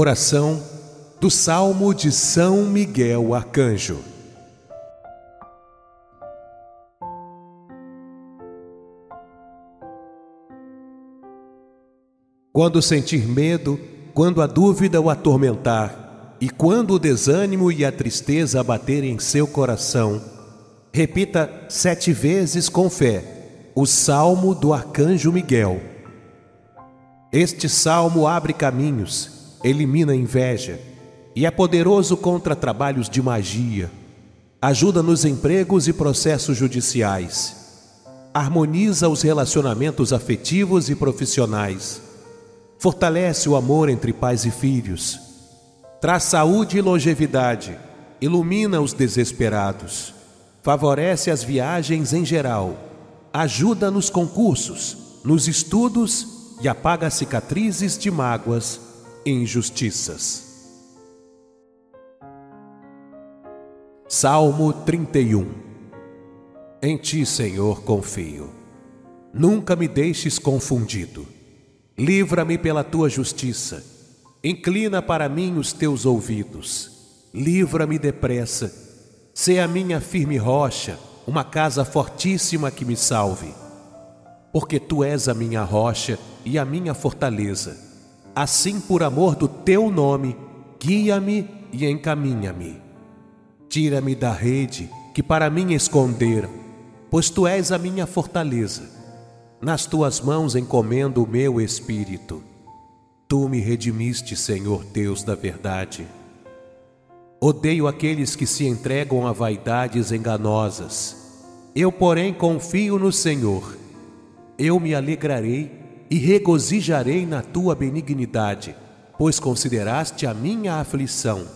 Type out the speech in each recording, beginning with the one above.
Oração do Salmo de São Miguel Arcanjo. Quando sentir medo, quando a dúvida o atormentar, e quando o desânimo e a tristeza abaterem em seu coração, repita sete vezes com fé o Salmo do Arcanjo Miguel. Este salmo abre caminhos, elimina inveja e é poderoso contra trabalhos de magia. Ajuda nos empregos e processos judiciais. Harmoniza os relacionamentos afetivos e profissionais. Fortalece o amor entre pais e filhos, traz saúde e longevidade, ilumina os desesperados, favorece as viagens em geral, ajuda nos concursos, nos estudos e apaga cicatrizes de mágoas injustiças. Salmo 31 Em ti, Senhor, confio. Nunca me deixes confundido. Livra-me pela tua justiça. Inclina para mim os teus ouvidos. Livra-me depressa. Sê a minha firme rocha, uma casa fortíssima que me salve. Porque tu és a minha rocha e a minha fortaleza. Assim, por amor do teu nome, guia-me e encaminha-me. Tira-me da rede que para mim esconderam, pois tu és a minha fortaleza nas tuas mãos encomendo o meu espírito. Tu me redimiste, Senhor Deus da verdade. Odeio aqueles que se entregam a vaidades enganosas. Eu, porém, confio no Senhor. Eu me alegrarei e regozijarei na tua benignidade, pois consideraste a minha aflição,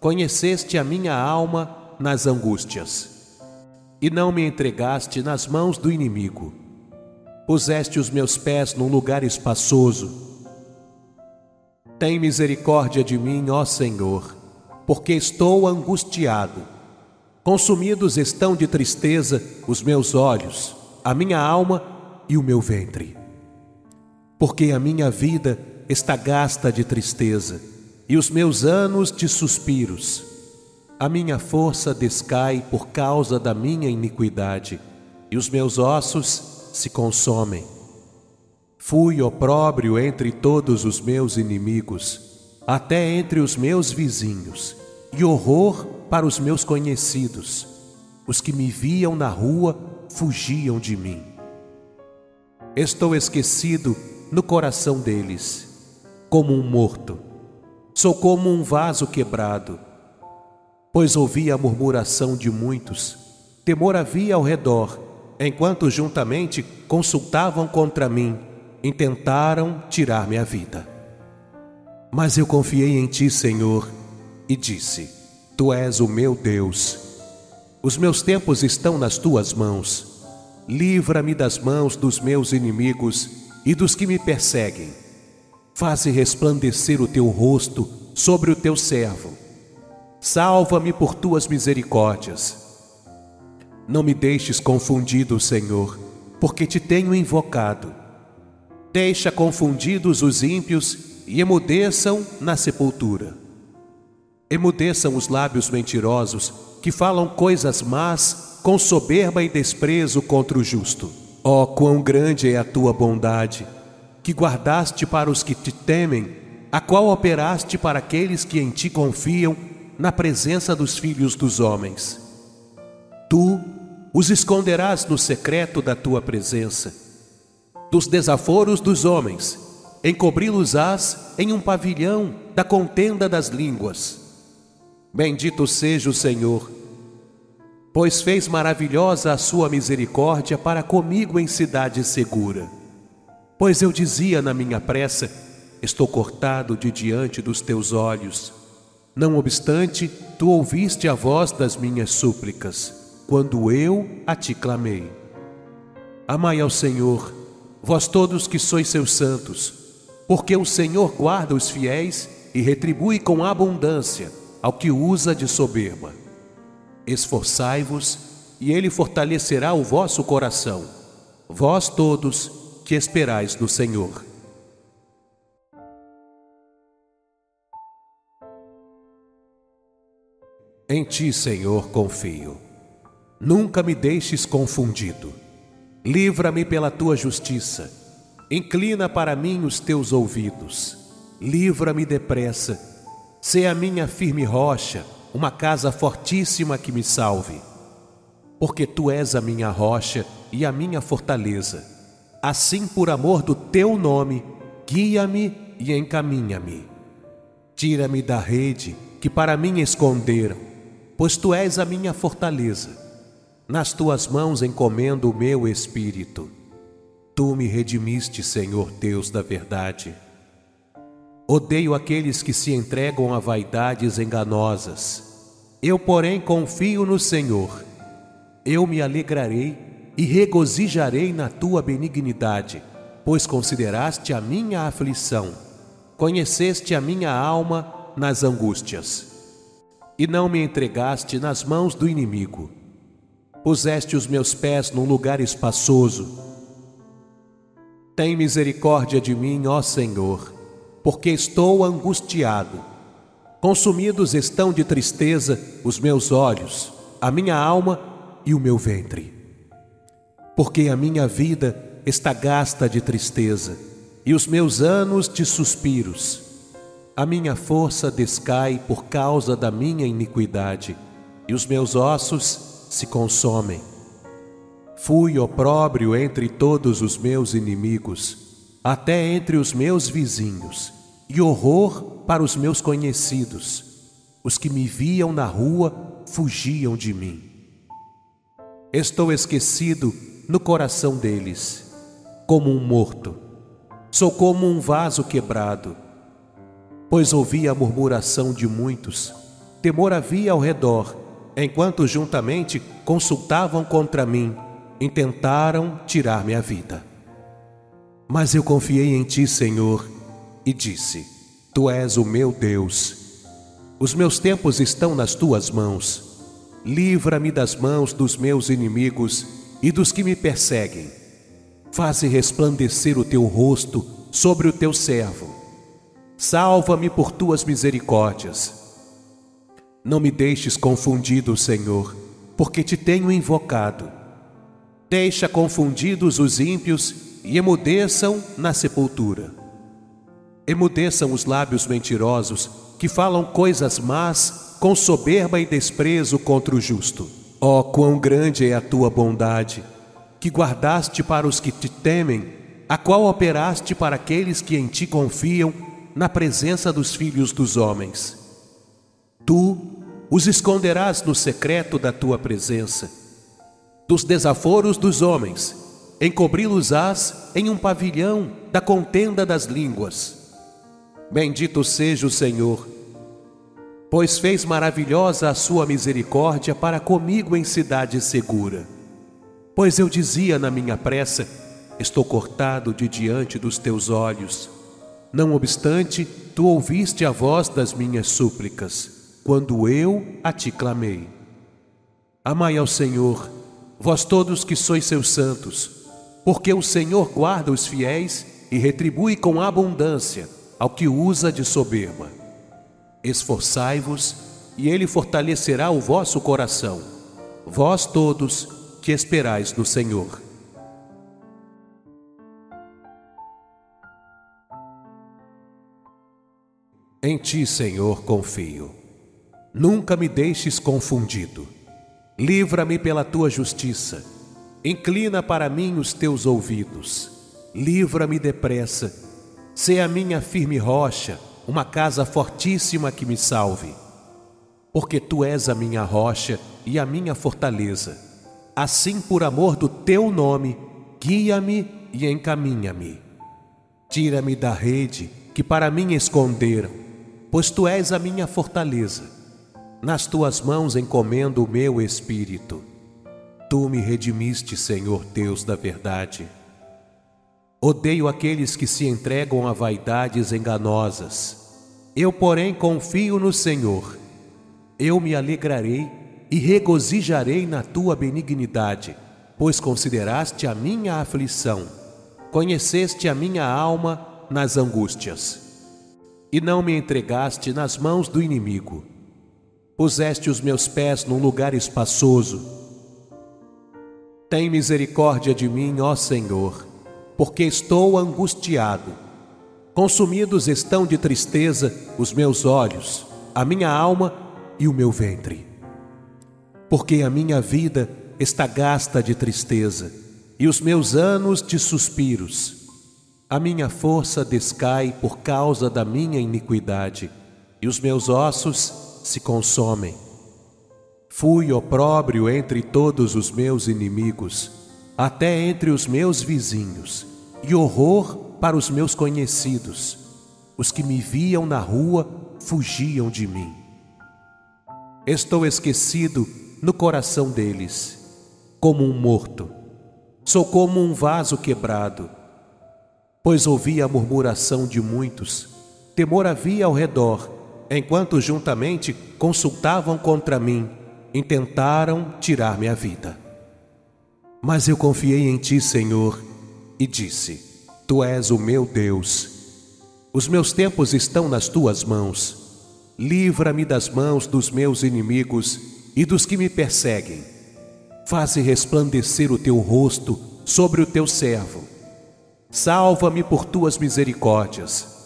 conheceste a minha alma nas angústias, e não me entregaste nas mãos do inimigo puseste os meus pés num lugar espaçoso. Tem misericórdia de mim, ó Senhor, porque estou angustiado. Consumidos estão de tristeza os meus olhos, a minha alma e o meu ventre. Porque a minha vida está gasta de tristeza e os meus anos de suspiros. A minha força descai por causa da minha iniquidade, e os meus ossos se consomem. Fui opróbrio entre todos os meus inimigos, até entre os meus vizinhos, e horror para os meus conhecidos. Os que me viam na rua fugiam de mim. Estou esquecido no coração deles, como um morto. Sou como um vaso quebrado, pois ouvi a murmuração de muitos. Temor havia ao redor enquanto juntamente consultavam contra mim, intentaram tirar-me a vida. Mas eu confiei em ti, Senhor, e disse: Tu és o meu Deus. Os meus tempos estão nas tuas mãos. Livra-me das mãos dos meus inimigos e dos que me perseguem. Faze resplandecer o teu rosto sobre o teu servo. Salva-me por tuas misericórdias não me deixes confundido, Senhor, porque te tenho invocado. Deixa confundidos os ímpios e emudeçam na sepultura. Emudeçam os lábios mentirosos que falam coisas más com soberba e desprezo contra o justo. Ó, oh, quão grande é a tua bondade, que guardaste para os que te temem, a qual operaste para aqueles que em ti confiam na presença dos filhos dos homens. Tu os esconderás no secreto da tua presença. Dos desaforos dos homens, encobri-los-ás em um pavilhão da contenda das línguas. Bendito seja o Senhor, pois fez maravilhosa a sua misericórdia para comigo em cidade segura. Pois eu dizia na minha pressa: Estou cortado de diante dos teus olhos. Não obstante, tu ouviste a voz das minhas súplicas quando eu a ti clamei. Amai ao Senhor, vós todos que sois seus santos, porque o Senhor guarda os fiéis e retribui com abundância ao que usa de soberba. Esforçai-vos, e Ele fortalecerá o vosso coração, vós todos que esperais no Senhor. Em ti, Senhor, confio. Nunca me deixes confundido. Livra-me pela tua justiça. Inclina para mim os teus ouvidos. Livra-me depressa. Sê a minha firme rocha uma casa fortíssima que me salve. Porque tu és a minha rocha e a minha fortaleza. Assim, por amor do teu nome, guia-me e encaminha-me. Tira-me da rede que para mim esconderam, pois tu és a minha fortaleza. Nas tuas mãos encomendo o meu espírito. Tu me redimiste, Senhor Deus da verdade. Odeio aqueles que se entregam a vaidades enganosas. Eu, porém, confio no Senhor. Eu me alegrarei e regozijarei na tua benignidade, pois consideraste a minha aflição, conheceste a minha alma nas angústias, e não me entregaste nas mãos do inimigo. Puseste os meus pés num lugar espaçoso. Tem misericórdia de mim, ó Senhor, porque estou angustiado. Consumidos estão de tristeza os meus olhos, a minha alma e o meu ventre. Porque a minha vida está gasta de tristeza e os meus anos de suspiros. A minha força descai por causa da minha iniquidade, e os meus ossos se consomem. Fui opróbrio entre todos os meus inimigos, até entre os meus vizinhos, e horror para os meus conhecidos. Os que me viam na rua fugiam de mim. Estou esquecido no coração deles, como um morto. Sou como um vaso quebrado pois ouvi a murmuração de muitos. Temor havia ao redor, enquanto juntamente consultavam contra mim, intentaram tirar-me a vida. Mas eu confiei em ti, Senhor, e disse: Tu és o meu Deus. Os meus tempos estão nas tuas mãos. Livra-me das mãos dos meus inimigos e dos que me perseguem. Faze resplandecer o teu rosto sobre o teu servo Salva-me por tuas misericórdias. Não me deixes confundido, Senhor, porque te tenho invocado. Deixa confundidos os ímpios e emudeçam na sepultura. Emudeçam os lábios mentirosos que falam coisas más com soberba e desprezo contra o justo. Ó, oh, quão grande é a tua bondade, que guardaste para os que te temem, a qual operaste para aqueles que em ti confiam na presença dos filhos dos homens. Tu os esconderás no secreto da tua presença, dos desaforos dos homens, encobri-los-ás em um pavilhão da contenda das línguas. Bendito seja o Senhor, pois fez maravilhosa a sua misericórdia para comigo em cidade segura. Pois eu dizia na minha pressa: Estou cortado de diante dos teus olhos. Não obstante, tu ouviste a voz das minhas súplicas, quando eu a te clamei. Amai ao Senhor, vós todos que sois seus santos, porque o Senhor guarda os fiéis e retribui com abundância ao que usa de soberba. Esforçai-vos, e ele fortalecerá o vosso coração, vós todos que esperais no Senhor. Em ti, Senhor, confio. Nunca me deixes confundido. Livra-me pela tua justiça. Inclina para mim os teus ouvidos. Livra-me depressa. Sê a minha firme rocha, uma casa fortíssima que me salve. Porque tu és a minha rocha e a minha fortaleza. Assim, por amor do teu nome, guia-me e encaminha-me. Tira-me da rede que para mim esconderam pois tu és a minha fortaleza. Nas tuas mãos encomendo o meu espírito. Tu me redimiste, Senhor Deus da verdade. Odeio aqueles que se entregam a vaidades enganosas. Eu, porém, confio no Senhor. Eu me alegrarei e regozijarei na tua benignidade, pois consideraste a minha aflição, conheceste a minha alma nas angústias e não me entregaste nas mãos do inimigo. puseste os meus pés num lugar espaçoso. Tem misericórdia de mim, ó Senhor, porque estou angustiado. Consumidos estão de tristeza os meus olhos, a minha alma e o meu ventre. Porque a minha vida está gasta de tristeza e os meus anos de suspiros. A minha força descai por causa da minha iniquidade e os meus ossos se consomem. Fui opróbrio entre todos os meus inimigos, até entre os meus vizinhos, e horror para os meus conhecidos. Os que me viam na rua fugiam de mim. Estou esquecido no coração deles, como um morto. Sou como um vaso quebrado, pois ouvi a murmuração de muitos. Temor havia ao redor enquanto juntamente consultavam contra mim, intentaram tirar-me a vida. Mas eu confiei em ti, Senhor, e disse: Tu és o meu Deus. Os meus tempos estão nas tuas mãos. Livra-me das mãos dos meus inimigos e dos que me perseguem. Faze resplandecer o teu rosto sobre o teu servo. Salva-me por tuas misericórdias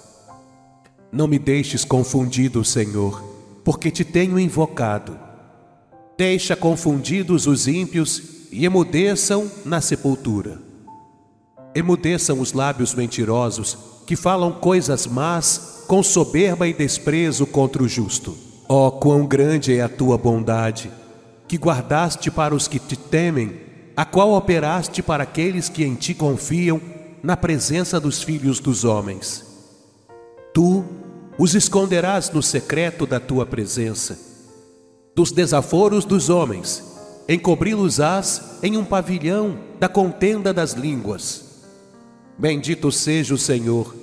não me deixes confundido, Senhor, porque te tenho invocado. Deixa confundidos os ímpios e emudeçam na sepultura. Emudeçam os lábios mentirosos que falam coisas más com soberba e desprezo contra o justo. Ó, oh, quão grande é a tua bondade, que guardaste para os que te temem, a qual operaste para aqueles que em ti confiam na presença dos filhos dos homens. Tu os esconderás no secreto da tua presença. Dos desaforos dos homens, encobri-los-ás em um pavilhão da contenda das línguas. Bendito seja o Senhor,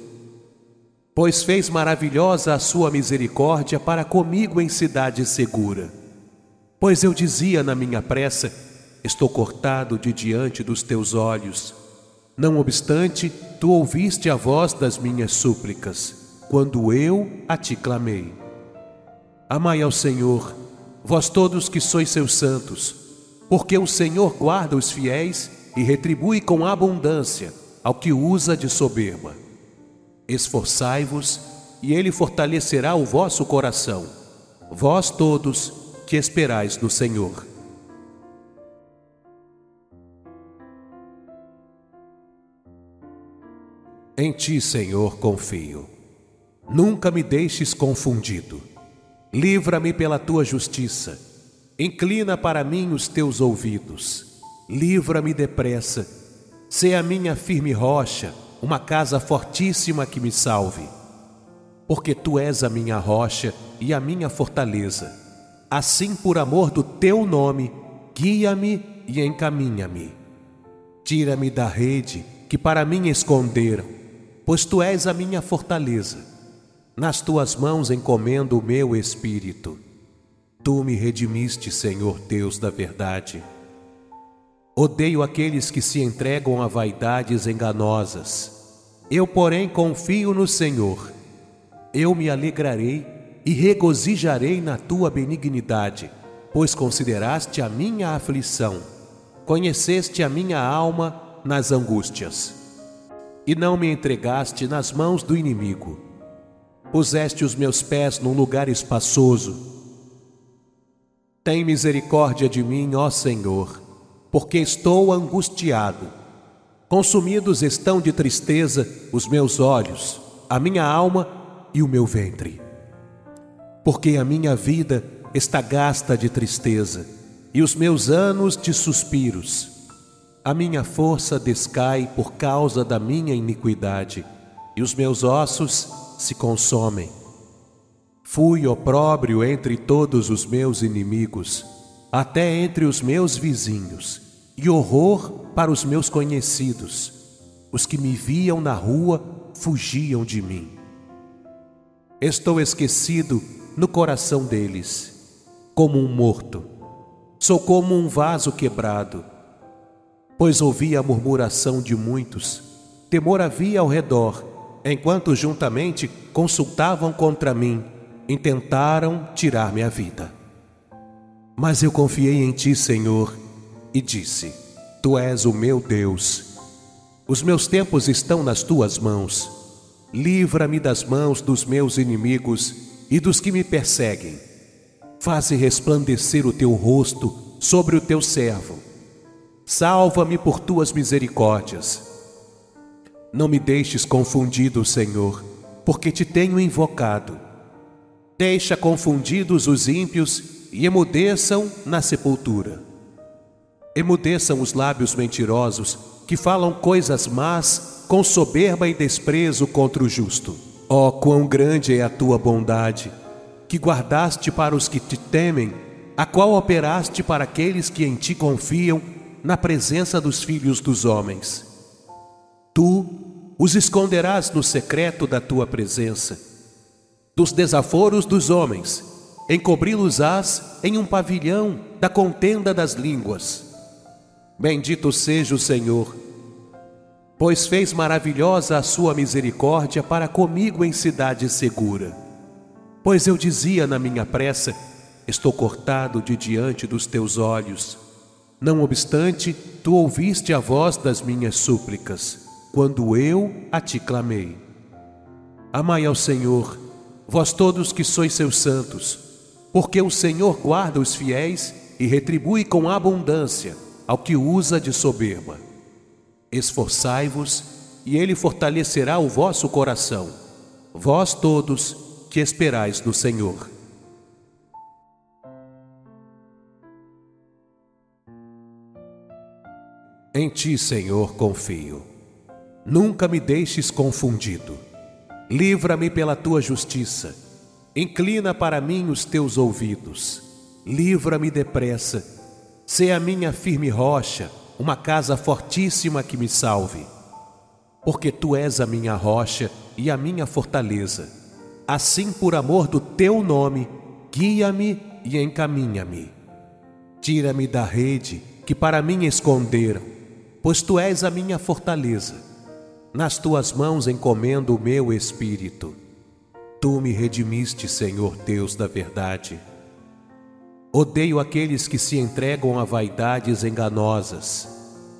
pois fez maravilhosa a sua misericórdia para comigo em cidade segura. Pois eu dizia na minha pressa: Estou cortado de diante dos teus olhos. Não obstante, tu ouviste a voz das minhas súplicas quando eu a ti clamei. Amai ao Senhor, vós todos que sois seus santos, porque o Senhor guarda os fiéis e retribui com abundância ao que usa de soberba. Esforçai-vos, e ele fortalecerá o vosso coração, vós todos que esperais no Senhor. Em ti, Senhor, confio. Nunca me deixes confundido. Livra-me pela tua justiça. Inclina para mim os teus ouvidos. Livra-me depressa. Sê a minha firme rocha, uma casa fortíssima que me salve. Porque tu és a minha rocha e a minha fortaleza. Assim, por amor do teu nome, guia-me e encaminha-me. Tira-me da rede que para mim esconderam, pois tu és a minha fortaleza. Nas tuas mãos encomendo o meu espírito. Tu me redimiste, Senhor Deus da verdade. Odeio aqueles que se entregam a vaidades enganosas. Eu, porém, confio no Senhor. Eu me alegrarei e regozijarei na tua benignidade, pois consideraste a minha aflição, conheceste a minha alma nas angústias, e não me entregaste nas mãos do inimigo puseste os meus pés num lugar espaçoso. Tem misericórdia de mim, ó Senhor, porque estou angustiado. Consumidos estão de tristeza os meus olhos, a minha alma e o meu ventre. Porque a minha vida está gasta de tristeza e os meus anos de suspiros. A minha força descai por causa da minha iniquidade e os meus ossos se consomem. Fui opróbrio entre todos os meus inimigos, até entre os meus vizinhos, e horror para os meus conhecidos. Os que me viam na rua fugiam de mim. Estou esquecido no coração deles, como um morto. Sou como um vaso quebrado, pois ouvi a murmuração de muitos. Temor havia ao redor enquanto juntamente consultavam contra mim, intentaram tirar-me a vida. Mas eu confiei em ti, Senhor, e disse: Tu és o meu Deus. Os meus tempos estão nas tuas mãos. Livra-me das mãos dos meus inimigos e dos que me perseguem. Faze resplandecer o teu rosto sobre o teu servo. Salva-me por tuas misericórdias. Não me deixes confundido, Senhor, porque te tenho invocado. Deixa confundidos os ímpios e emudeçam na sepultura. Emudeçam os lábios mentirosos que falam coisas más com soberba e desprezo contra o justo. Ó, oh, quão grande é a tua bondade, que guardaste para os que te temem, a qual operaste para aqueles que em ti confiam na presença dos filhos dos homens. Tu os esconderás no secreto da tua presença, dos desaforos dos homens, encobri-los-ás em um pavilhão da contenda das línguas. Bendito seja o Senhor, pois fez maravilhosa a sua misericórdia para comigo em cidade segura. Pois eu dizia na minha pressa: Estou cortado de diante dos teus olhos. Não obstante, tu ouviste a voz das minhas súplicas, quando eu a te clamei. Amai ao Senhor, vós todos que sois seus santos, porque o Senhor guarda os fiéis e retribui com abundância ao que usa de soberba. Esforçai-vos, e ele fortalecerá o vosso coração, vós todos que esperais no Senhor. Em ti, Senhor, confio. Nunca me deixes confundido. Livra-me pela tua justiça. Inclina para mim os teus ouvidos. Livra-me depressa. Sê a minha firme rocha, uma casa fortíssima que me salve. Porque tu és a minha rocha e a minha fortaleza. Assim, por amor do teu nome, guia-me e encaminha-me. Tira-me da rede que para mim esconderam pois tu és a minha fortaleza. Nas tuas mãos encomendo o meu espírito. Tu me redimiste, Senhor Deus da verdade. Odeio aqueles que se entregam a vaidades enganosas.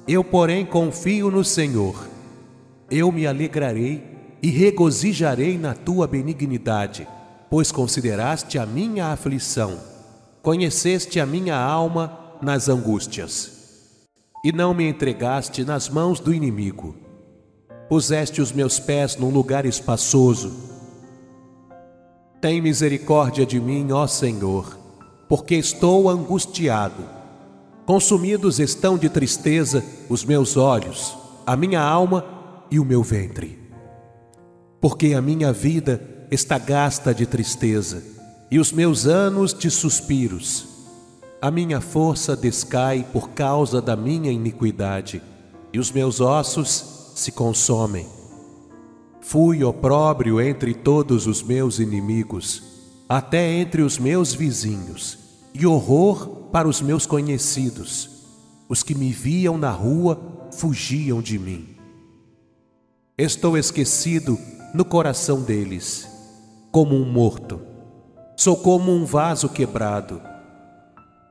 Eu, porém, confio no Senhor. Eu me alegrarei e regozijarei na tua benignidade, pois consideraste a minha aflição, conheceste a minha alma nas angústias e não me entregaste nas mãos do inimigo. Puseste os meus pés num lugar espaçoso. Tem misericórdia de mim, ó Senhor, porque estou angustiado. Consumidos estão de tristeza os meus olhos, a minha alma e o meu ventre. Porque a minha vida está gasta de tristeza e os meus anos de suspiros a minha força descai por causa da minha iniquidade, e os meus ossos se consomem. Fui opróbrio entre todos os meus inimigos, até entre os meus vizinhos, e horror para os meus conhecidos. Os que me viam na rua fugiam de mim. Estou esquecido no coração deles, como um morto. Sou como um vaso quebrado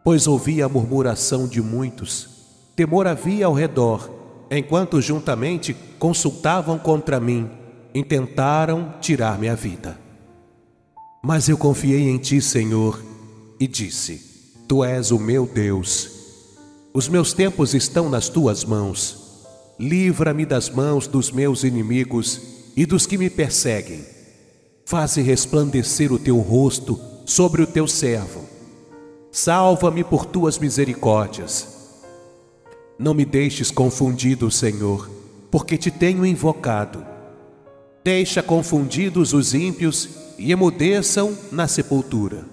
pois ouvi a murmuração de muitos. Temor havia ao redor, enquanto juntamente consultavam contra mim, intentaram tirar-me a vida. Mas eu confiei em ti, Senhor, e disse: Tu és o meu Deus. Os meus tempos estão nas tuas mãos. Livra-me das mãos dos meus inimigos e dos que me perseguem. Faze resplandecer o teu rosto sobre o teu servo Salva-me por tuas misericórdias. Não me deixes confundido, Senhor, porque te tenho invocado. Deixa confundidos os ímpios e emudeçam na sepultura.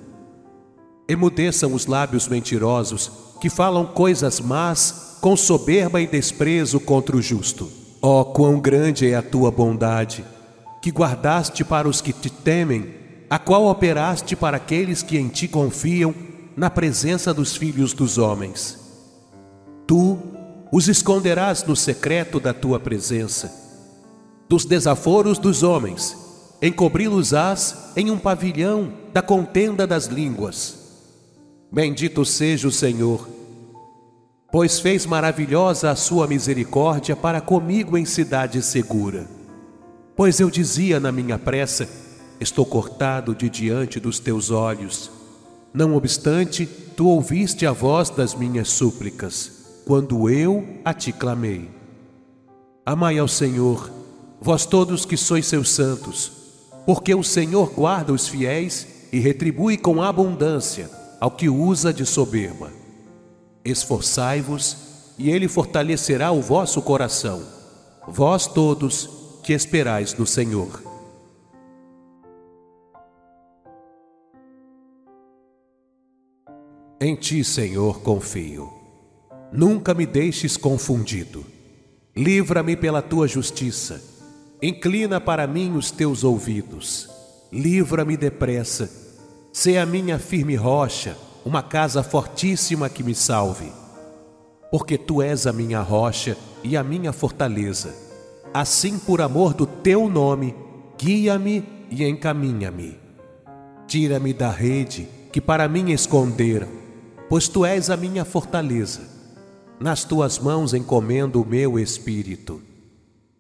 Emudeçam os lábios mentirosos que falam coisas más com soberba e desprezo contra o justo. Ó, oh, quão grande é a tua bondade, que guardaste para os que te temem, a qual operaste para aqueles que em ti confiam na presença dos filhos dos homens. Tu os esconderás no secreto da tua presença. Dos desaforos dos homens, encobri-los-ás em um pavilhão da contenda das línguas. Bendito seja o Senhor, pois fez maravilhosa a sua misericórdia para comigo em cidade segura. Pois eu dizia na minha pressa: Estou cortado de diante dos teus olhos. Não obstante, tu ouviste a voz das minhas súplicas, quando eu a te clamei. Amai ao Senhor, vós todos que sois seus santos, porque o Senhor guarda os fiéis e retribui com abundância ao que usa de soberba. Esforçai-vos, e ele fortalecerá o vosso coração, vós todos que esperais no Senhor. Em ti, Senhor, confio. Nunca me deixes confundido. Livra-me pela tua justiça. Inclina para mim os teus ouvidos. Livra-me depressa. Sê a minha firme rocha, uma casa fortíssima que me salve. Porque tu és a minha rocha e a minha fortaleza. Assim, por amor do teu nome, guia-me e encaminha-me. Tira-me da rede que para mim esconderam pois tu és a minha fortaleza. Nas tuas mãos encomendo o meu espírito.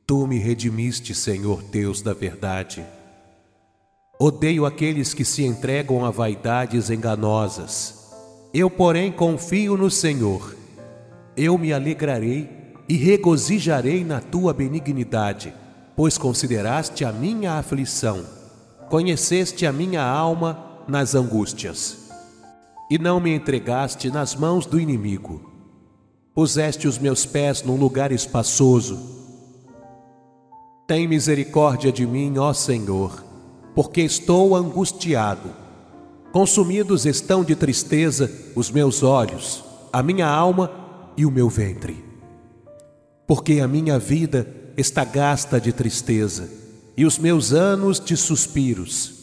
Tu me redimiste, Senhor Deus da verdade. Odeio aqueles que se entregam a vaidades enganosas. Eu, porém, confio no Senhor. Eu me alegrarei e regozijarei na tua benignidade, pois consideraste a minha aflição, conheceste a minha alma nas angústias e não me entregaste nas mãos do inimigo. Puseste os meus pés num lugar espaçoso. Tem misericórdia de mim, ó Senhor, porque estou angustiado. Consumidos estão de tristeza os meus olhos, a minha alma e o meu ventre. Porque a minha vida está gasta de tristeza e os meus anos de suspiros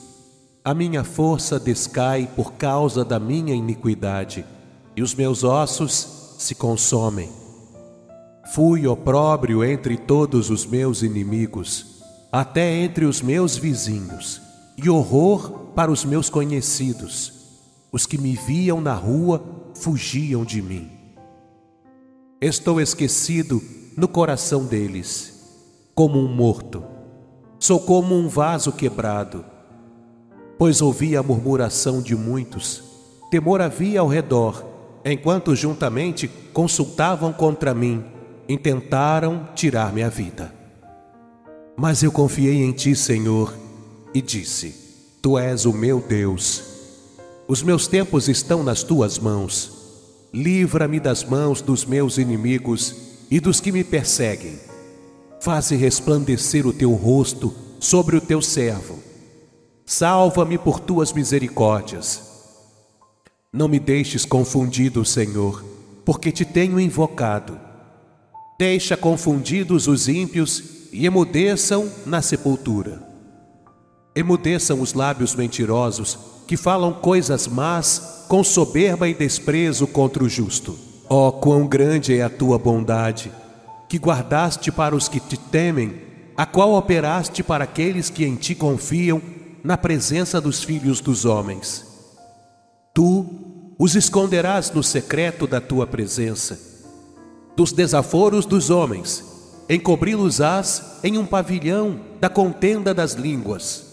a minha força descai por causa da minha iniquidade, e os meus ossos se consomem. Fui opróbrio entre todos os meus inimigos, até entre os meus vizinhos, e horror para os meus conhecidos. Os que me viam na rua fugiam de mim. Estou esquecido no coração deles, como um morto. Sou como um vaso quebrado pois ouvi a murmuração de muitos. Temor havia ao redor, enquanto juntamente consultavam contra mim, intentaram tirar-me a vida. Mas eu confiei em ti, Senhor, e disse: Tu és o meu Deus. Os meus tempos estão nas tuas mãos. Livra-me das mãos dos meus inimigos e dos que me perseguem. Faze resplandecer o teu rosto sobre o teu servo Salva-me por tuas misericórdias. Não me deixes confundido, Senhor, porque te tenho invocado. Deixa confundidos os ímpios e emudeçam na sepultura. Emudeçam os lábios mentirosos que falam coisas más com soberba e desprezo contra o justo. Ó, oh, quão grande é a tua bondade, que guardaste para os que te temem, a qual operaste para aqueles que em ti confiam na presença dos filhos dos homens. Tu os esconderás no secreto da tua presença, dos desaforos dos homens, encobri-los-ás em um pavilhão da contenda das línguas.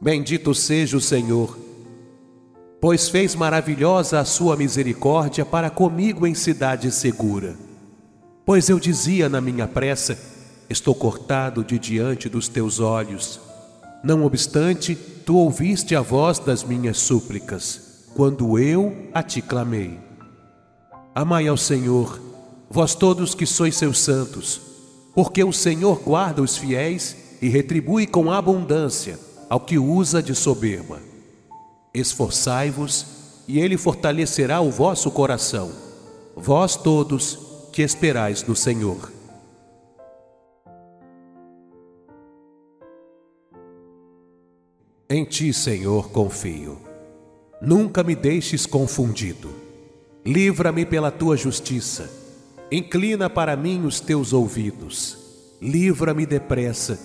Bendito seja o Senhor, pois fez maravilhosa a sua misericórdia para comigo em cidade segura. Pois eu dizia na minha pressa: Estou cortado de diante dos teus olhos. Não obstante, tu ouviste a voz das minhas súplicas, quando eu a te clamei. Amai ao Senhor, vós todos que sois seus santos, porque o Senhor guarda os fiéis e retribui com abundância ao que usa de soberba. Esforçai-vos, e ele fortalecerá o vosso coração, vós todos que esperais no Senhor. Em ti, Senhor, confio. Nunca me deixes confundido. Livra-me pela tua justiça. Inclina para mim os teus ouvidos. Livra-me depressa.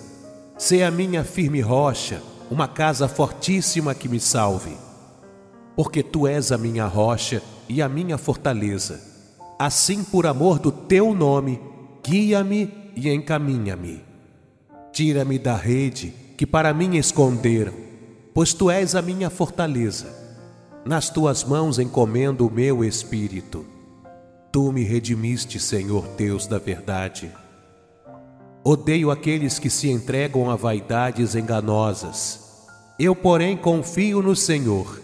Sê a minha firme rocha, uma casa fortíssima que me salve. porque tu és a minha rocha e a minha fortaleza. Assim, por amor do teu nome, guia-me e encaminha-me. Tira-me da rede que para mim esconderam, pois tu és a minha fortaleza. Nas tuas mãos encomendo o meu espírito. Tu me redimiste, Senhor Deus da verdade. Odeio aqueles que se entregam a vaidades enganosas. Eu, porém, confio no Senhor.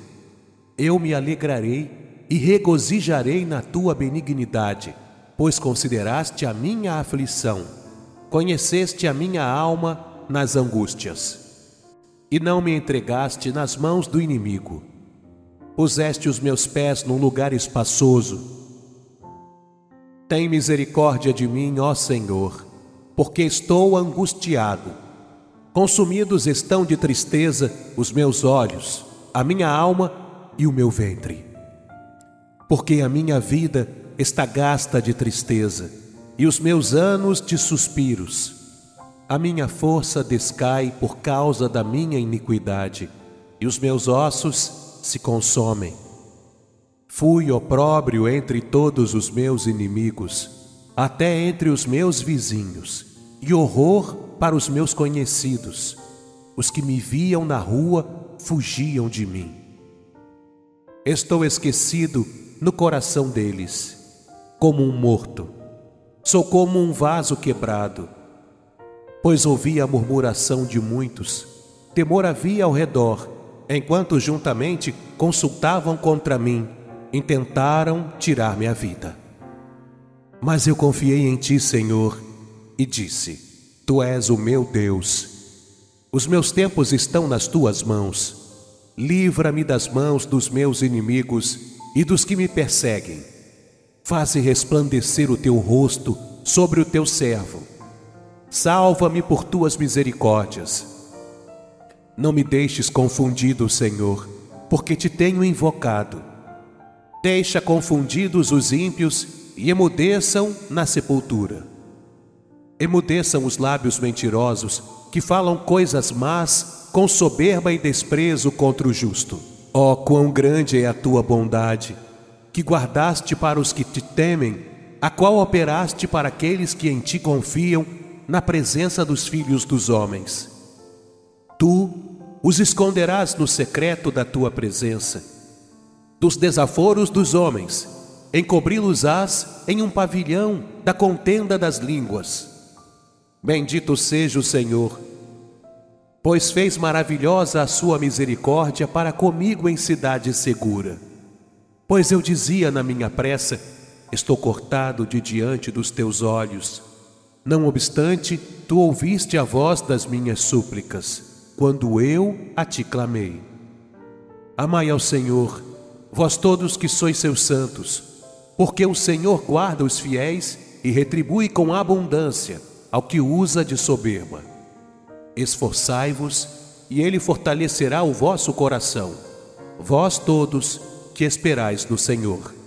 Eu me alegrarei e regozijarei na tua benignidade, pois consideraste a minha aflição, conheceste a minha alma nas angústias, e não me entregaste nas mãos do inimigo. Puseste os meus pés num lugar espaçoso tem misericórdia de mim, ó Senhor, porque estou angustiado. Consumidos estão de tristeza os meus olhos, a minha alma e o meu ventre. Porque a minha vida está gasta de tristeza e os meus anos de suspiros. A minha força descai por causa da minha iniquidade e os meus ossos se consomem. Fui opróbrio entre todos os meus inimigos, até entre os meus vizinhos, e horror para os meus conhecidos. Os que me viam na rua fugiam de mim. Estou esquecido no coração deles, como um morto. Sou como um vaso quebrado, pois ouvi a murmuração de muitos. Temor havia ao redor, enquanto juntamente consultavam contra mim intentaram tirar-me a vida. Mas eu confiei em ti, Senhor, e disse: Tu és o meu Deus. Os meus tempos estão nas tuas mãos. Livra-me das mãos dos meus inimigos e dos que me perseguem. Faze resplandecer o teu rosto sobre o teu servo. Salva-me por tuas misericórdias. Não me deixes confundido, Senhor, porque te tenho invocado. Deixa confundidos os ímpios e emudeçam na sepultura. Emudeçam os lábios mentirosos que falam coisas más com soberba e desprezo contra o justo. Ó, oh, quão grande é a tua bondade, que guardaste para os que te temem, a qual operaste para aqueles que em ti confiam na presença dos filhos dos homens. Tu os esconderás no secreto da tua presença dos desaforos dos homens, encobri-los-ás em um pavilhão da contenda das línguas. Bendito seja o Senhor, pois fez maravilhosa a sua misericórdia para comigo em cidade segura. Pois eu dizia na minha pressa: Estou cortado de diante dos teus olhos. Não obstante, tu ouviste a voz das minhas súplicas, quando eu a te clamei. Amai ao Senhor vós todos que sois seus santos, porque o Senhor guarda os fiéis e retribui com abundância ao que usa de soberba. Esforçai-vos, e ele fortalecerá o vosso coração, vós todos que esperais no Senhor.